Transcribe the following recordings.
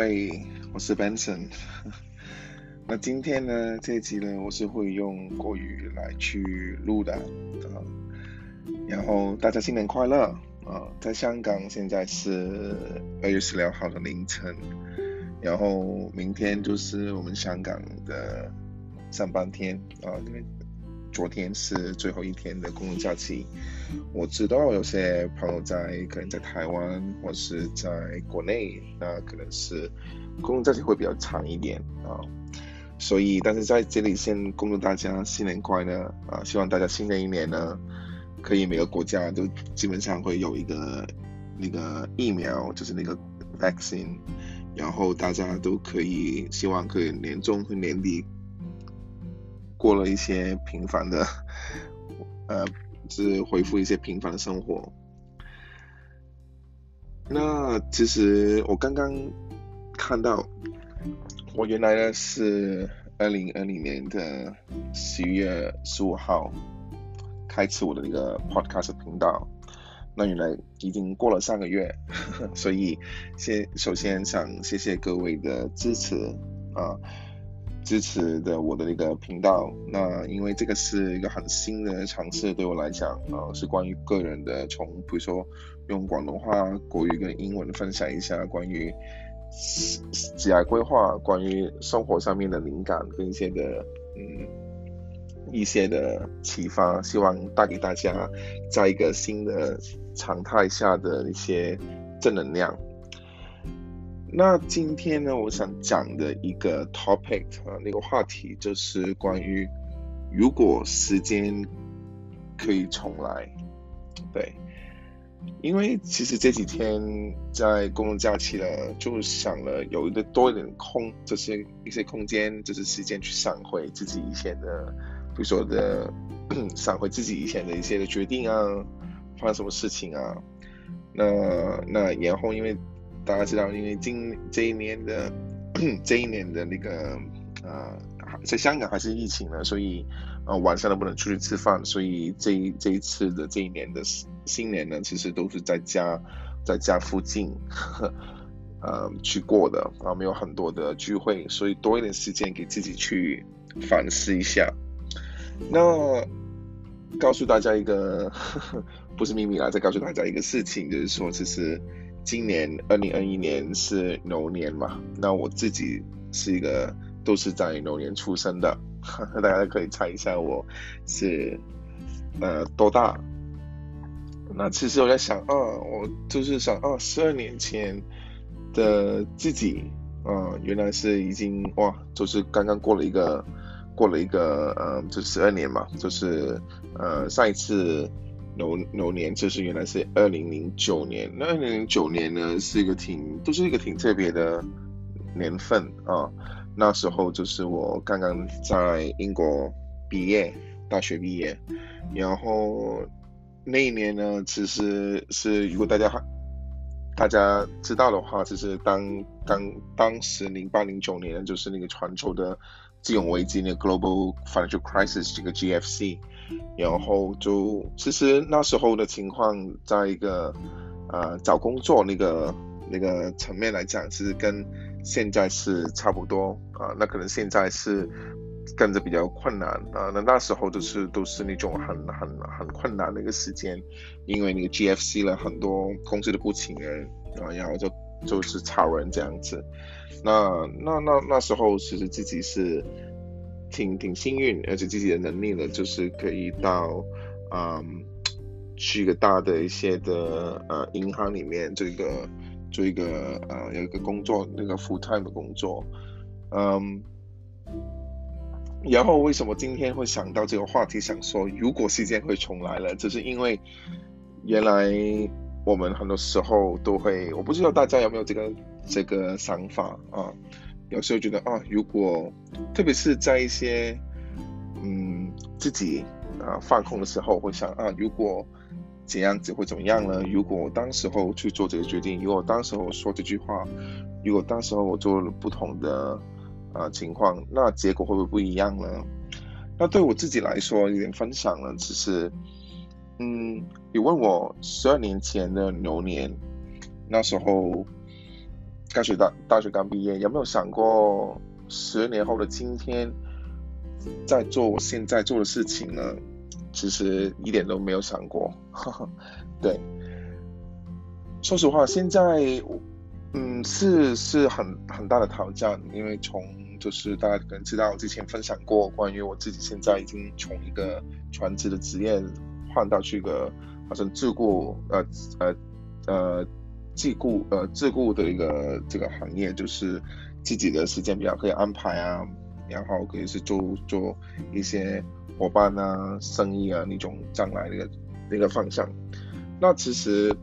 喂，我是 Benson。那今天呢，这一集呢，我是会用国语来去录的啊。然后大家新年快乐啊！在香港现在是二月十六号的凌晨，然后明天就是我们香港的上半天啊，因为昨天是最后一天的公共假期。我知道有些朋友在可能在台湾或是在国内，那可能是公共假期会比较长一点啊。所以，但是在这里先恭祝大家新年快乐啊！希望大家新的一年呢，可以每个国家都基本上会有一个那个疫苗，就是那个 vaccine，然后大家都可以希望可以年终和年底过了一些平凡的呃。是恢复一些平凡的生活。那其实我刚刚看到，我原来呢是二零二零年的十一月十五号开启我的那个 podcast 频道。那原来已经过了三个月，所以先首先想谢谢各位的支持啊。支持的我的那个频道，那因为这个是一个很新的尝试，对我来讲啊，是关于个人的，从比如说用广东话、国语跟英文分享一下关于职业规划、关于生活上面的灵感跟一些的嗯一些的启发，希望带给大家在一个新的常态下的一些正能量。那今天呢，我想讲的一个 topic 啊，那个话题就是关于如果时间可以重来，对，因为其实这几天在公共假期了，就想了有一个多一点空，就是一些空间，就是时间去想回自己以前的，比如说的想回自己以前的一些的决定啊，发生什么事情啊，那那然后因为。大家知道，因为今这一年的 这一年的那个呃，在香港还是疫情呢，所以呃晚上都不能出去吃饭，所以这一这一次的这一年的新年呢，其实都是在家在家附近 呃去过的啊，没有很多的聚会，所以多一点时间给自己去反思一下。那告诉大家一个 不是秘密啦，再告诉大家一个事情，就是说其实。今年二零二一年是牛年嘛？那我自己是一个都是在牛年出生的，大家可以猜一下我是呃多大？那其实我在想，啊，我就是想，啊，十二年前的自己，啊，原来是已经哇，就是刚刚过了一个过了一个呃，就十二年嘛，就是呃上一次。牛牛年就是原来是二零零九年，那二零零九年呢是一个挺都是一个挺特别的年份啊。那时候就是我刚刚在英国毕业，大学毕业，然后那一年呢，其实是如果大家大家知道的话，就是当当当时零八零九年就是那个全球的金融危机，那个 Global Financial Crisis 这个 GFC。然后就其实那时候的情况，在一个呃找工作那个那个层面来讲，其实跟现在是差不多啊。那可能现在是跟着比较困难啊。那那时候都是都是那种很很很困难的一个时间，因为那个 GFC 了很多公司都不请人啊，然后就就是炒人这样子。那那那那时候其实自己是。挺挺幸运，而且自己的能力呢，就是可以到，嗯，去一个大的一些的呃银行里面，这个做一个呃有一个工作，那个 full time 的工作，嗯，然后为什么今天会想到这个话题，想说如果时间会重来了，就是因为原来我们很多时候都会，我不知道大家有没有这个这个想法啊。有时候觉得啊，如果特别是在一些嗯自己啊放空的时候，会想啊，如果怎样子会怎么样呢？如果我当时候去做这个决定，如果当时候说这句话，如果当时候我做了不同的啊情况，那结果会不会不一样呢？那对我自己来说，有点分享了，只是嗯，你问我十二年前的牛年，那时候。大学大大学刚毕业，有没有想过十年后的今天在做我现在做的事情呢？其实一点都没有想过。对，说实话，现在嗯是是很很大的挑战，因为从就是大家可能知道，之前分享过关于我自己现在已经从一个全职的职业换到去一个好像自雇呃呃呃。自雇呃自雇的一个这个行业，就是自己的时间比较可以安排啊，然后可以是做做一些伙伴啊、生意啊那种将来那个那个方向。那其实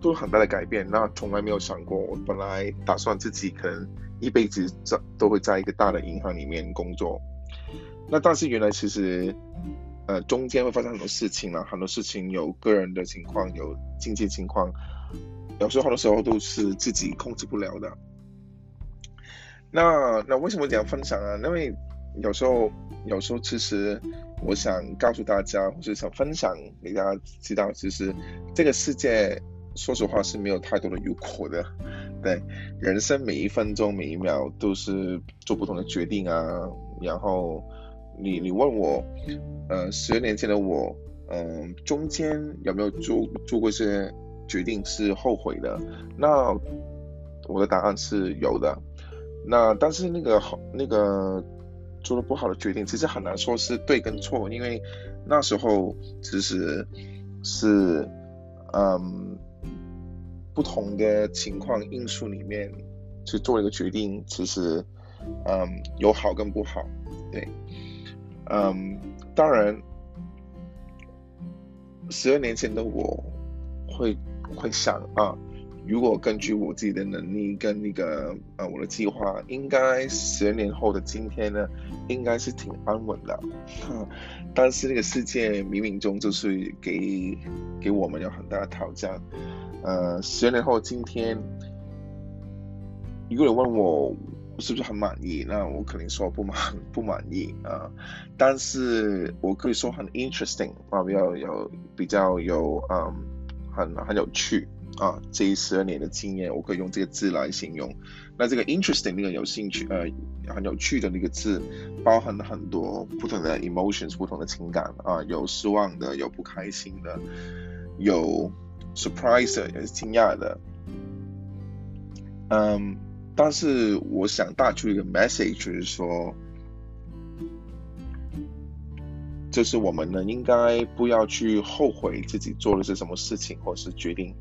都很大的改变。那从来没有想过，我本来打算自己可能一辈子在都会在一个大的银行里面工作。那但是原来其实呃中间会发生很多事情了，很多事情有个人的情况，有经济情况。有时候很多时候都是自己控制不了的。那那为什么这样分享啊？因为有时候有时候其实我想告诉大家，或是想分享给大家知道，其实这个世界说实话是没有太多的有果的。对，人生每一分钟每一秒都是做不同的决定啊。然后你你问我，呃，十年前的我，嗯，中间有没有做做过一些？决定是后悔的，那我的答案是有的。那但是那个好那个做的不好的决定，其实很难说是对跟错，因为那时候其实是嗯不同的情况因素里面去做一个决定，其实嗯有好跟不好，对，嗯当然十二年前的我会。会想啊，如果根据我自己的能力跟那个呃我的计划，应该十年后的今天呢，应该是挺安稳的。但是那个世界冥冥中就是给给我们有很大的挑战。呃，十年后今天，如果你问我是不是很满意，那我肯定说不满 不满意啊。但是我可以说很 interesting 啊，比较有比较有嗯。很很有趣啊！这一十二年的经验，我可以用这个字来形容。那这个 interesting 那个有兴趣呃很有趣的那个字，包含了很多不同的 emotions，不同的情感啊，有失望的，有不开心的，有 surprise 也是惊讶的。嗯，但是我想带出一个 message，就是说。就是我们呢，应该不要去后悔自己做的是什么事情或是决定，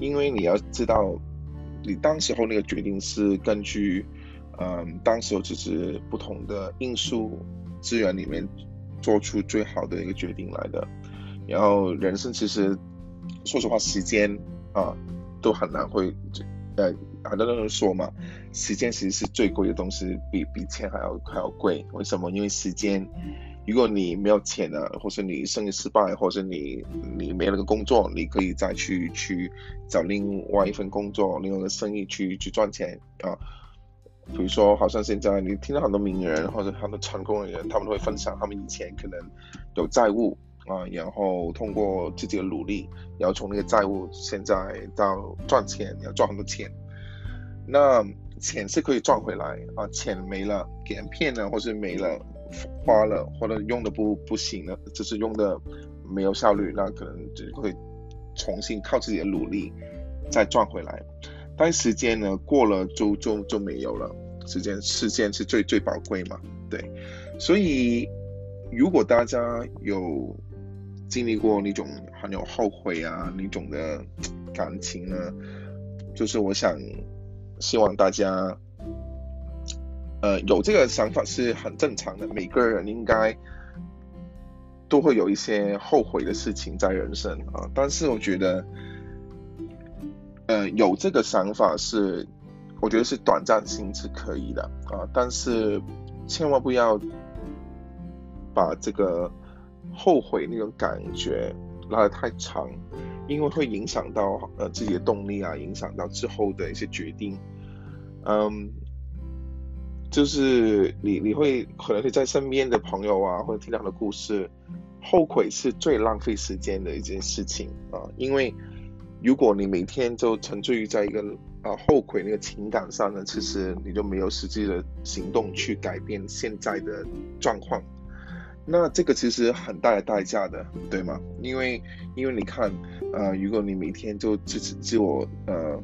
因为你要知道，你当时候那个决定是根据，嗯，当时候只是不同的因素资源里面做出最好的一个决定来的。然后人生其实，说实话，时间啊都很难会，呃，很多人说嘛，时间其实是最贵的东西，比比钱还要还要贵。为什么？因为时间。如果你没有钱了，或是你生意失败，或是你你没了个工作，你可以再去去找另外一份工作，另外的生意去去赚钱啊。比如说，好像现在你听到很多名人或者很多成功的人，他们都会分享他们以前可能有债务啊，然后通过自己的努力，然后从那个债务现在到赚钱，要赚很多钱。那钱是可以赚回来啊，钱没了，给人骗了，或是没了。花了或者用的不不行了，就是用的没有效率，那可能就会重新靠自己的努力再赚回来。但时间呢，过了就就就没有了。时间时间是最最宝贵嘛，对。所以如果大家有经历过那种很有后悔啊那种的感情呢，就是我想希望大家。呃，有这个想法是很正常的，每个人应该都会有一些后悔的事情在人生啊。但是我觉得，呃，有这个想法是，我觉得是短暂性是可以的啊。但是千万不要把这个后悔那种感觉拉得太长，因为会影响到呃自己的动力啊，影响到之后的一些决定，嗯。就是你你会可能会在身边的朋友啊，或者听到的故事，后悔是最浪费时间的一件事情啊。因为如果你每天都沉醉于在一个啊后悔那个情感上呢，其实你就没有实际的行动去改变现在的状况。那这个其实很大的代价的，对吗？因为因为你看，呃，如果你每天就自自我呃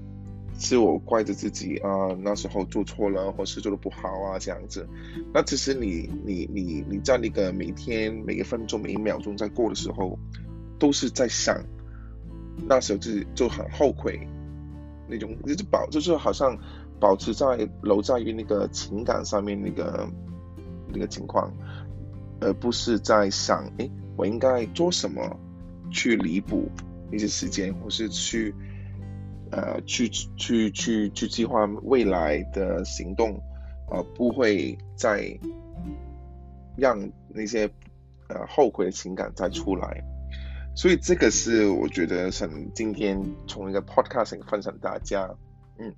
自我怪着自己啊，那时候做错了或是做的不好啊这样子，那其实你你你你在那个每天每一分钟每一秒钟在过的时候，都是在想那时候自己就很后悔那种，就是保就是好像保持在留在于那个情感上面那个那个情况。而不是在想，哎，我应该做什么去弥补一些时间，或是去，呃，去去去去计划未来的行动，呃，不会再让那些呃后悔的情感再出来。所以这个是我觉得想今天从一个 podcasting 分享大家，嗯，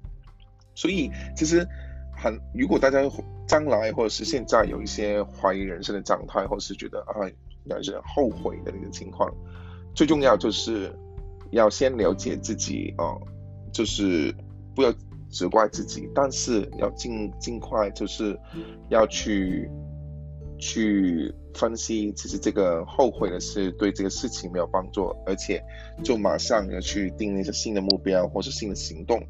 所以其实。很，如果大家将来或者是现在有一些怀疑人生的状态，或者是觉得啊，有些后悔的那个情况，最重要就是要先了解自己啊，就是不要责怪自己，但是要尽尽快就是要去去分析，其实这个后悔的是对这个事情没有帮助，而且就马上要去定一些新的目标或是新的行动，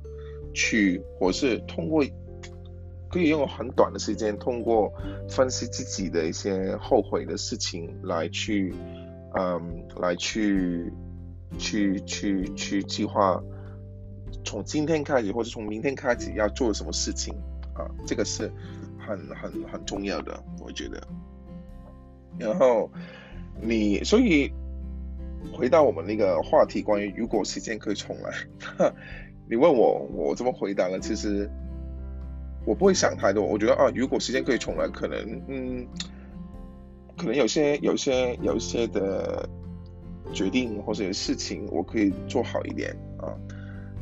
去或是通过。可以用很短的时间，通过分析自己的一些后悔的事情来去，嗯，来去，去去去计划，从今天开始或者从明天开始要做什么事情啊？这个是很很很重要的，我觉得。然后你，所以回到我们那个话题，关于如果时间可以重来，你问我，我怎么回答呢？其实。我不会想太多，我觉得啊，如果时间可以重来，可能嗯，可能有些有些有一些的决定或者事情，我可以做好一点啊。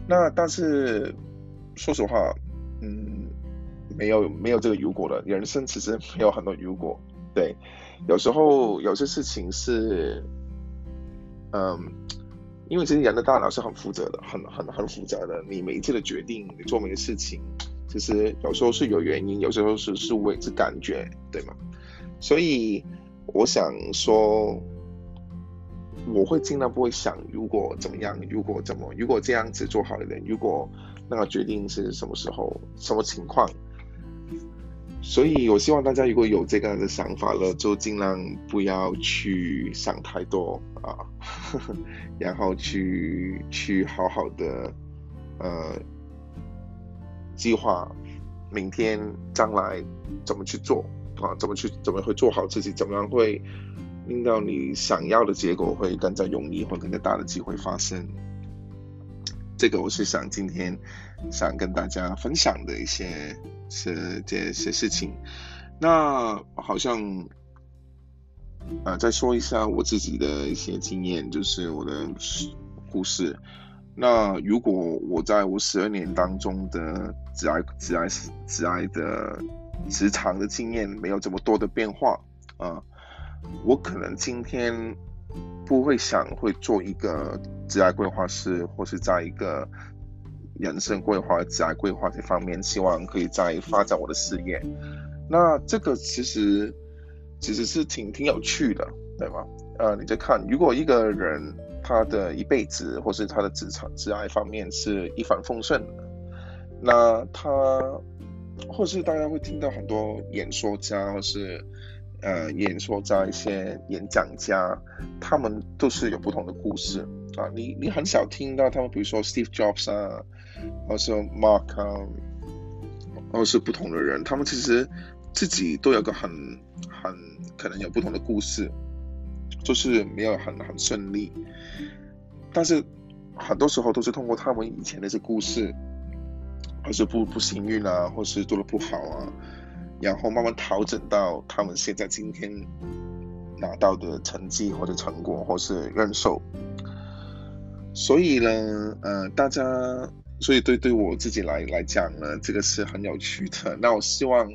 那但是说实话，嗯，没有没有这个如果了，人生其实没有很多如果。对，有时候有些事情是，嗯，因为其实人的大脑是很负责的，很很很复杂的。你每一次的决定，你做每个事情。其实有时候是有原因，有时候是是为是感觉，对吗？所以我想说，我会尽量不会想如果怎么样，如果怎么，如果这样子做好一点，如果那个决定是什么时候、什么情况。所以我希望大家如果有这个的想法了，就尽量不要去想太多啊，然后去去好好的呃。计划明天将来怎么去做啊？怎么去怎么会做好自己？怎么样会令到你想要的结果会更加容易或更加大的机会发生？这个我是想今天想跟大家分享的一些是这些事情。那好像啊，再说一下我自己的一些经验，就是我的故事。那如果我在我十二年当中的职癌、职癌、职癌的职场的经验没有这么多的变化啊，我可能今天不会想会做一个职癌规划师，或是在一个人生规划、职癌规划这方面，希望可以再发展我的事业。那这个其实其实是挺挺有趣的，对吗？呃，你在看，如果一个人。他的一辈子，或是他的职场、职爱方面是一帆风顺的。那他，或是大家会听到很多演说家，或是呃演说家一些演讲家，他们都是有不同的故事啊。你你很少听到他们，比如说 Steve Jobs 啊，或是 Mark 啊，或是不同的人，他们其实自己都有个很很可能有不同的故事。就是没有很很顺利，但是很多时候都是通过他们以前的一些故事，或是不不幸运啊，或是做的不好啊，然后慢慢调整到他们现在今天拿到的成绩或者成果，或是认受。所以呢，呃，大家，所以对对我自己来来讲呢，这个是很有趣的。那我希望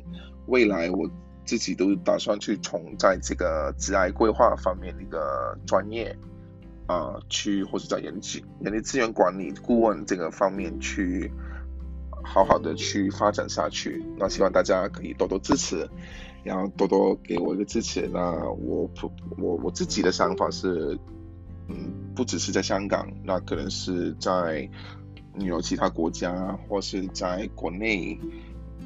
未来我。自己都打算去从在这个职癌规划方面的一个专业啊，去或者在人力人力资源管理顾问这个方面去好好的去发展下去。那希望大家可以多多支持，然后多多给我一个支持。那我我我自己的想法是，嗯，不只是在香港，那可能是在有其他国家，或是在国内，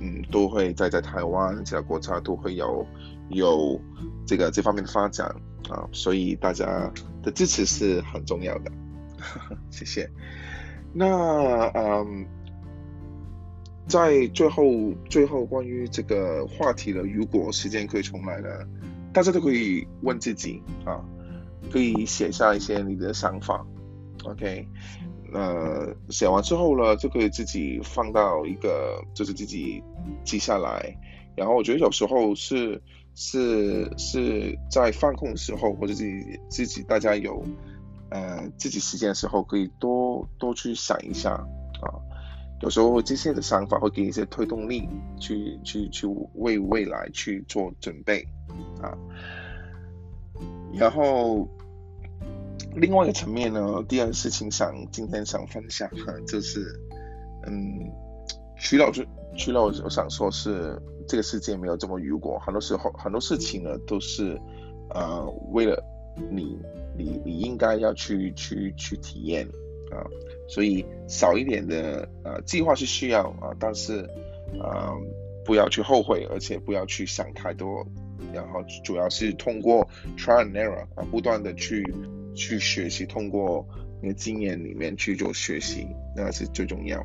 嗯，都会在在台湾其他国家都会有有这个这方面的发展啊。所以大家的支持是很重要的，谢谢。那嗯。在最后，最后关于这个话题的，如果时间可以重来呢，大家都可以问自己啊，可以写下一些你的想法，OK，呃，写完之后呢，就可以自己放到一个，就是自己记下来。然后我觉得有时候是是是在放空的时候，或者自己自己大家有呃自己时间的时候，可以多多去想一下啊。有时候这些的想法会给你一些推动力，去去去为未来去做准备啊。然后另外一个层面呢，第二事情想今天想分享哈，就是嗯，徐老师，徐老师，我想说是这个世界没有这么如果，很多时候很多事情呢都是呃为了你你你应该要去去去体验啊。所以少一点的呃计划是需要啊，但是呃不要去后悔，而且不要去想太多，然后主要是通过 try and error 啊，不断的去去学习，通过你的经验里面去做学习，那是最重要。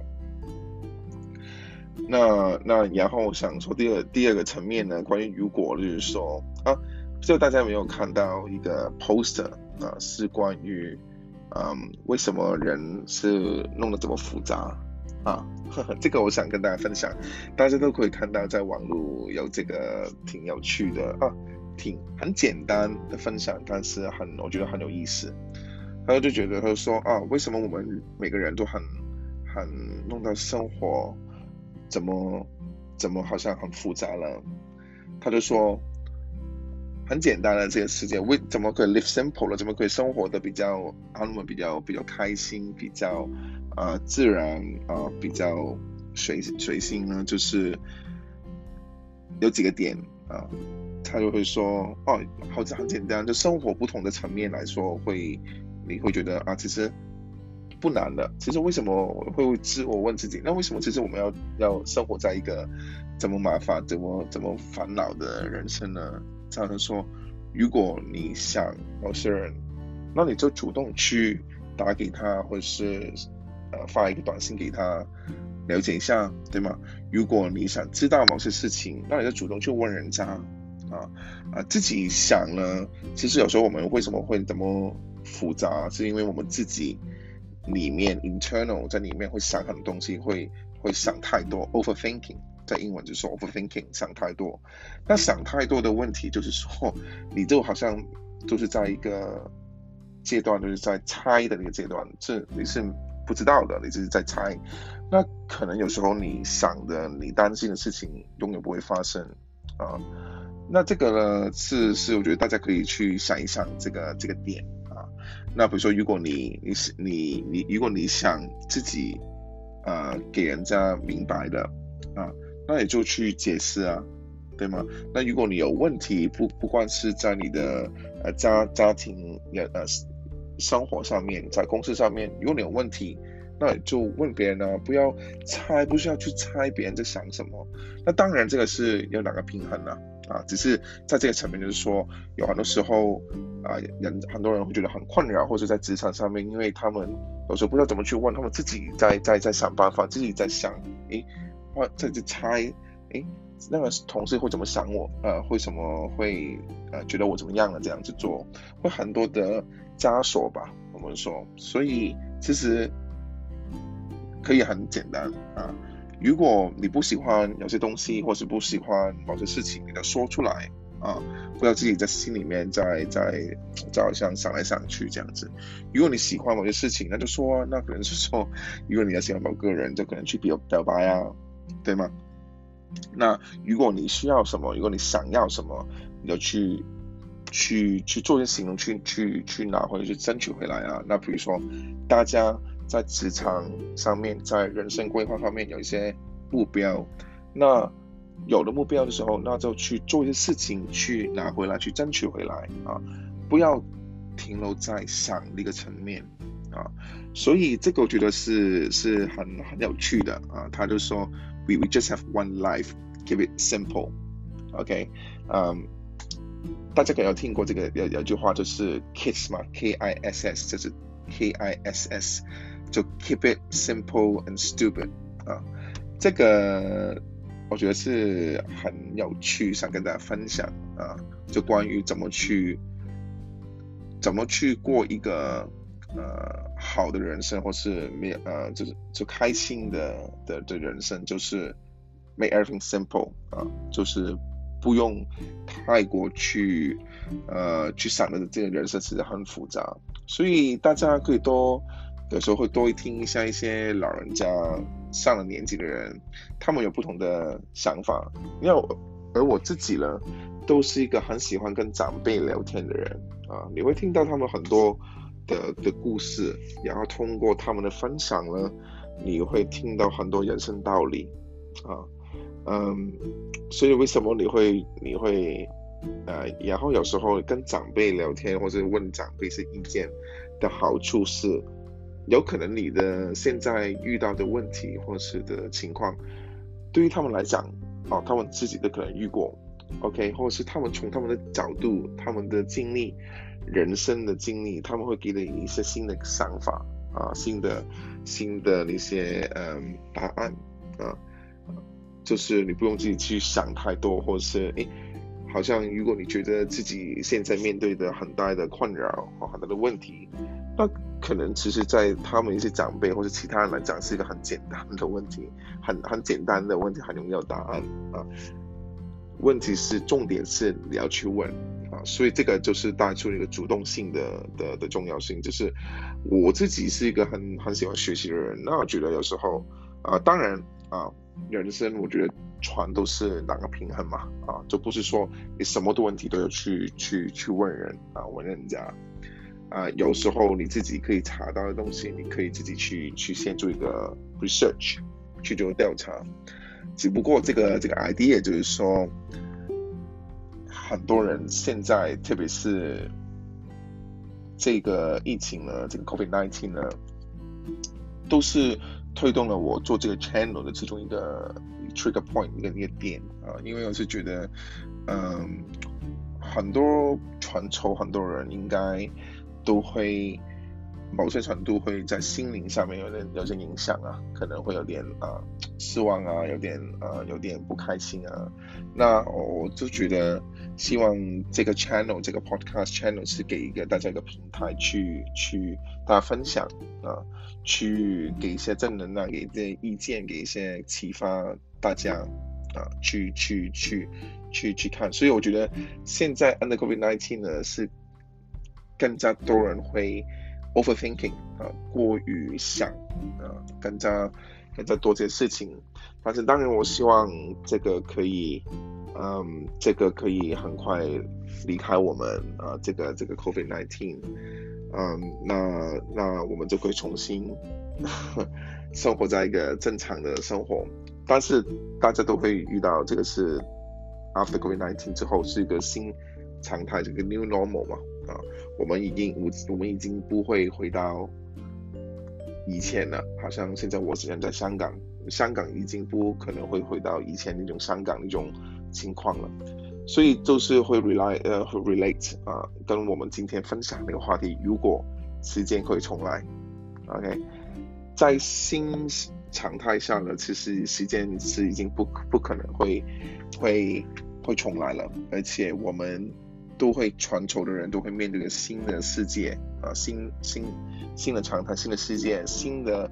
那那然后想说第二第二个层面呢，关于如果就是说啊，不知道大家有没有看到一个 poster 啊，是关于。嗯，为什么人是弄得这么复杂啊？这个我想跟大家分享，大家都可以看到，在网络有这个挺有趣的啊，挺很简单的分享，但是很我觉得很有意思。他就觉得他说啊，为什么我们每个人都很很弄到生活怎么怎么好像很复杂了？他就说。很简单的这个世界，为怎么可以 live simple 了？怎么可以生活的比较安稳、比较比较开心、比较啊自然啊比较随随性呢？就是有几个点啊，他就会说哦，好像很简单，就生活不同的层面来说，会你会觉得啊，其实不难的。其实为什么会自我问自己，那为什么其实我们要要生活在一个这么麻烦、怎么怎么烦恼的人生呢？常常说，如果你想某些人，那你就主动去打给他，或者是呃发一个短信给他，了解一下，对吗？如果你想知道某些事情，那你就主动去问人家啊啊！自己想呢，其实有时候我们为什么会这么复杂，是因为我们自己里面 internal 在里面会想很多东西，会会想太多，overthinking。在英文就是 overthinking，想太多。那想太多的问题就是说，你就好像就是在一个阶段，就是在猜的那个阶段，是你是不知道的，你只是在猜。那可能有时候你想的、你担心的事情永远不会发生啊。那这个呢，是是我觉得大家可以去想一想这个这个点啊。那比如说，如果你你是你你，如果你想自己呃给人家明白的啊。那也就去解释啊，对吗？那如果你有问题，不不管是在你的呃家家庭也呃生活上面，在公司上面，如果你有问题，那就问别人啊，不要猜，不需要去猜别人在想什么。那当然这个是有两个平衡啊，啊，只是在这个层面就是说，有很多时候啊，人很多人会觉得很困扰，或者在职场上面，因为他们有时候不知道怎么去问，他们自己在在在想办法，自己在想，诶。或在这猜，诶，那个同事会怎么想我？呃，会什么会呃觉得我怎么样了？这样子做会很多的枷锁吧？我们说，所以其实可以很简单啊。如果你不喜欢有些东西，或是不喜欢某些事情，你就说出来啊，不要自己在心里面在在在好像想来想去这样子。如果你喜欢某些事情，那就说，那可能是说，如果你要喜欢某个人，就可能去表表白啊。对吗？那如果你需要什么，如果你想要什么，你就去去去做一些行动，去去去拿或者去争取回来啊。那比如说，大家在职场上面，在人生规划方面有一些目标。那有了目标的时候，那就去做一些事情，去拿回来，去争取回来啊！不要停留在想那个层面啊。所以这个我觉得是是很很有趣的啊。他就说，We we just have one life, keep it simple. OK，嗯，大家可能有听过这个有有句话就是 KISS 嘛，K I S S，就是 K I S S，就 Keep it simple and stupid 啊，这个。我觉得是很有趣，想跟大家分享啊，就关于怎么去怎么去过一个呃好的人生，或是没呃就是就开心的的的人生，就是 make everything simple 啊，就是不用太过去呃去想的这个人生其实很复杂，所以大家可以多。有时候会多听一下一些老人家上了年纪的人，他们有不同的想法。因为我而我自己呢，都是一个很喜欢跟长辈聊天的人啊。你会听到他们很多的的故事，然后通过他们的分享呢，你会听到很多人生道理啊。嗯，所以为什么你会你会呃，然后有时候跟长辈聊天或者问长辈是意见的好处是。有可能你的现在遇到的问题或是的情况，对于他们来讲，哦，他们自己都可能遇过，OK，或者是他们从他们的角度、他们的经历、人生的经历，他们会给你一些新的想法啊，新的新的那些嗯答案啊，就是你不用自己去想太多，或是诶，好像如果你觉得自己现在面对的很大的困扰和很大的问题，那。可能其实，在他们一些长辈或者其他人来讲，是一个很简单的问题，很很简单的问题，很容易有答案啊。问题是重点是你要去问啊，所以这个就是带出一个主动性的的的重要性。就是我自己是一个很很喜欢学习的人，那我觉得有时候啊，当然啊，人生我觉得船都是两个平衡嘛啊，就不是说你什么的问题都要去去去问人啊，问人家。啊，有时候你自己可以查到的东西，你可以自己去去先做一个 research，去做调查。只不过这个这个 idea 就是说，很多人现在，特别是这个疫情呢，这个 COVID nineteen 呢，都是推动了我做这个 channel 的其中一个 trigger point 一个一个点啊，因为我是觉得，嗯，很多全球很多人应该。都会某些程度会在心灵上面有点有些影响啊，可能会有点啊失望啊，有点啊有点不开心啊。那我就觉得希望这个 channel 这个 podcast channel 是给一个大家一个平台去去大家分享啊，去给一些正能量，给一些意见，给一些启发大家啊，去去去去去看。所以我觉得现在 under COVID nineteen 呢是。更加多人会 overthinking 啊，过于想啊，更加更加多件事情。但是当然，我希望这个可以，嗯，这个可以很快离开我们啊，这个这个 COVID nineteen，嗯，那那我们就可以重新 生活在一个正常的生活。但是大家都会遇到这个是 after COVID nineteen 之后是一个新常态，这个 new normal 嘛。啊，我们已经我我们已经不会回到以前了，好像现在我只能在香港，香港已经不可能会回到以前那种香港那种情况了，所以就是会 rely 呃会 relate 啊，跟我们今天分享那个话题，如果时间可以重来，OK，在新常态下呢，其实时间是已经不不可能会会会重来了，而且我们。都会全球的人都会面对个新的世界啊，新新新的常态，新的世界，新的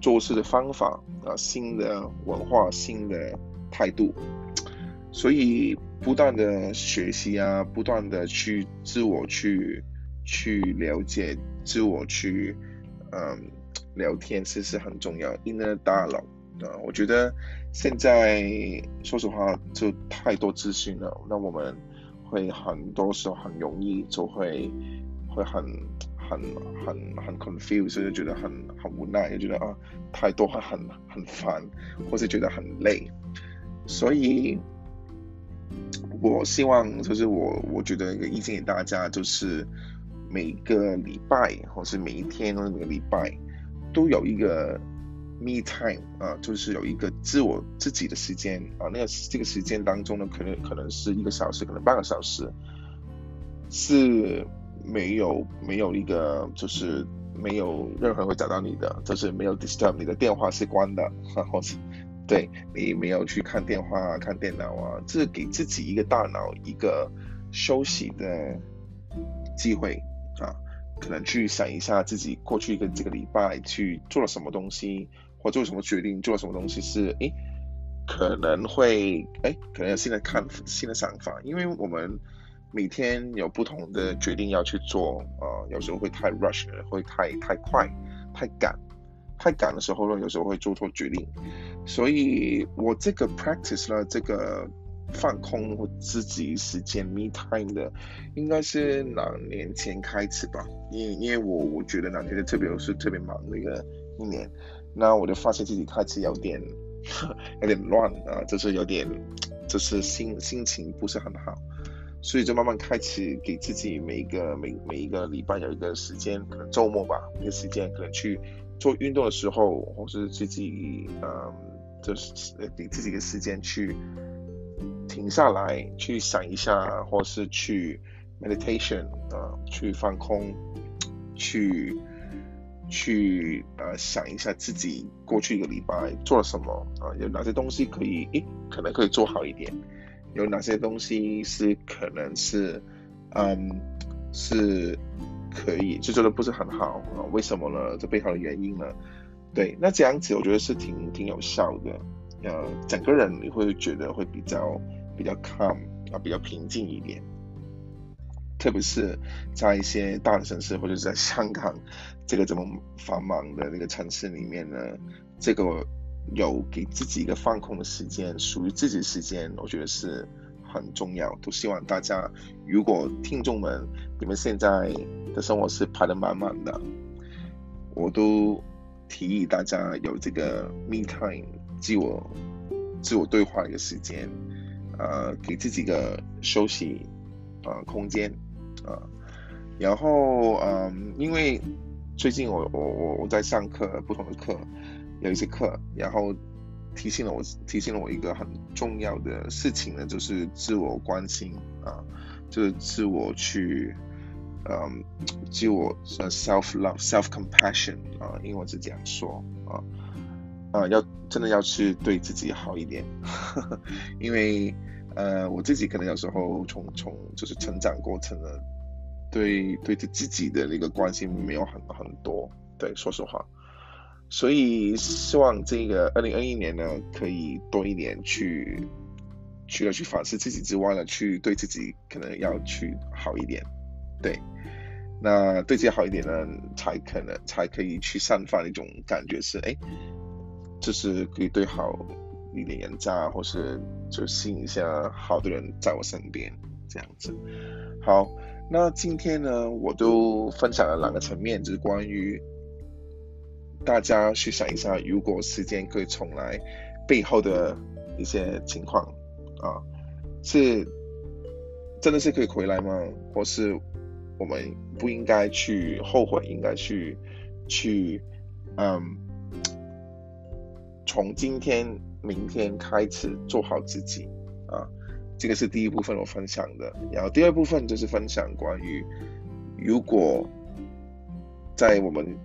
做事的方法啊，新的文化，新的态度，所以不断的学习啊，不断的去自我去去了解，自我去嗯聊天，其实很重要。Inner 大佬啊，我觉得现在说实话就太多资讯了，那我们。会很多时候很容易就会会很很很很 confused，就觉得很很无奈，就觉得啊太多很很很烦，或是觉得很累。所以，我希望就是我我觉得一个意见给大家，就是每个礼拜或是每一天或者每个礼拜都有一个 me time 啊，就是有一个自我自己的时间啊。那个这个时间当中呢，可能可能是一个小时，可能半个小时，是没有没有一个就是没有任何人会找到你的，就是没有 disturb 你的电话是关的，然后是。对你没有去看电话，看电脑啊，这是给自己一个大脑一个休息的机会啊，可能去想一下自己过去一个这个礼拜去做了什么东西，或做什么决定，做什么东西是诶可能会诶可能有新的看新的想法，因为我们每天有不同的决定要去做啊，有时候会太 rush，会太太快，太赶。太赶的时候呢，有时候会做错决定，所以我这个 practice 呢，这个放空或自己时间 me time 的，应该是两年前开始吧。因因为我我觉得两年前特别是特别忙的一个一年，那我就发现自己开始有点 有点乱啊，就是有点就是心心情不是很好，所以就慢慢开始给自己每一个每每一个礼拜有一个时间，可能周末吧，一个时间可能去。做运动的时候，或是自己，嗯，就是给自己的时间去停下来，去想一下，或是去 meditation 啊，去放空，去去呃想一下自己过去一个礼拜做了什么啊，有哪些东西可以，诶，可能可以做好一点，有哪些东西是可能是，嗯，是。可以，就做的不是很好啊？为什么呢？这背后的原因呢？对，那这样子我觉得是挺挺有效的，呃，整个人你会觉得会比较比较 calm 啊，比较平静一点。特别是在一些大的城市或者是在香港这个这么繁忙的那个城市里面呢，这个有给自己一个放空的时间，属于自己时间，我觉得是。很重要，都希望大家，如果听众们你们现在的生活是排得满满的，我都提议大家有这个 me time 自我自我对话一个时间，呃，给自己一个休息呃空间啊，然后嗯，因为最近我我我我在上课，不同的课有一些课，然后。提醒了我，提醒了我一个很重要的事情呢，就是自我关心啊，就是自我去，嗯，自我呃 self love self compassion 啊，英文是这样说啊，啊，要真的要去对自己好一点，因为呃，我自己可能有时候从从就是成长过程呢，对对对自己的那个关心没有很很多，对，说实话。所以希望这个二零二一年呢，可以多一点去，除了去反思自己之外呢，去对自己可能要去好一点，对，那对自己好一点呢，才可能才可以去散发一种感觉是，哎，就是可以对好一点人渣，或是就吸引一下好的人在我身边这样子。好，那今天呢，我都分享了两个层面，就是关于。大家去想一下，如果时间可以重来，背后的一些情况啊，是真的是可以回来吗？或是我们不应该去后悔，应该去去嗯，从今天、明天开始做好自己啊。这个是第一部分我分享的，然后第二部分就是分享关于如果在我们。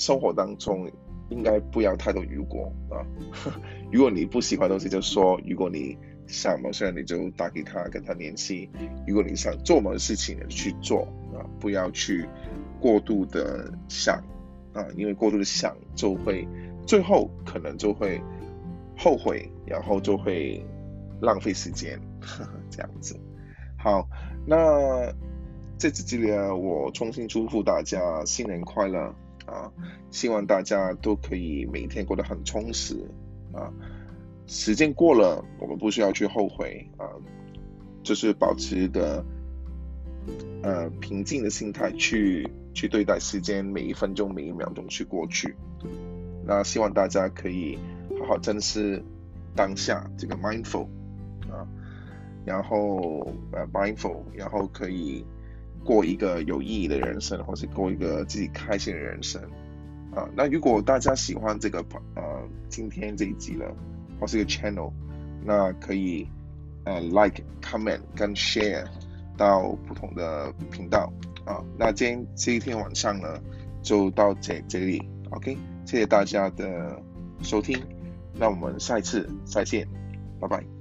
生活当中应该不要太多如果啊，如果你不喜欢东西就说，如果你想某些人你就打给他跟他联系，如果你想做某事情去做啊，不要去过度的想啊，因为过度的想就会最后可能就会后悔，然后就会浪费时间 这样子。好，那在这里呢，我衷心祝福大家新年快乐。啊，希望大家都可以每一天过得很充实啊。时间过了，我们不需要去后悔啊，就是保持一个呃平静的心态去去对待时间，每一分钟每一秒钟去过去。那希望大家可以好好珍视当下，这个 mindful 啊，然后呃 mindful，然后可以过一个有意义的人生，或是过一个自己开心的人生啊。那如果大家喜欢这个呃今天这一集的，或是一个 channel，那可以呃 like comment 跟 share 到不同的频道啊。那今天这一天晚上呢，就到这这里，OK。谢谢大家的收听，那我们下一次再见，拜拜。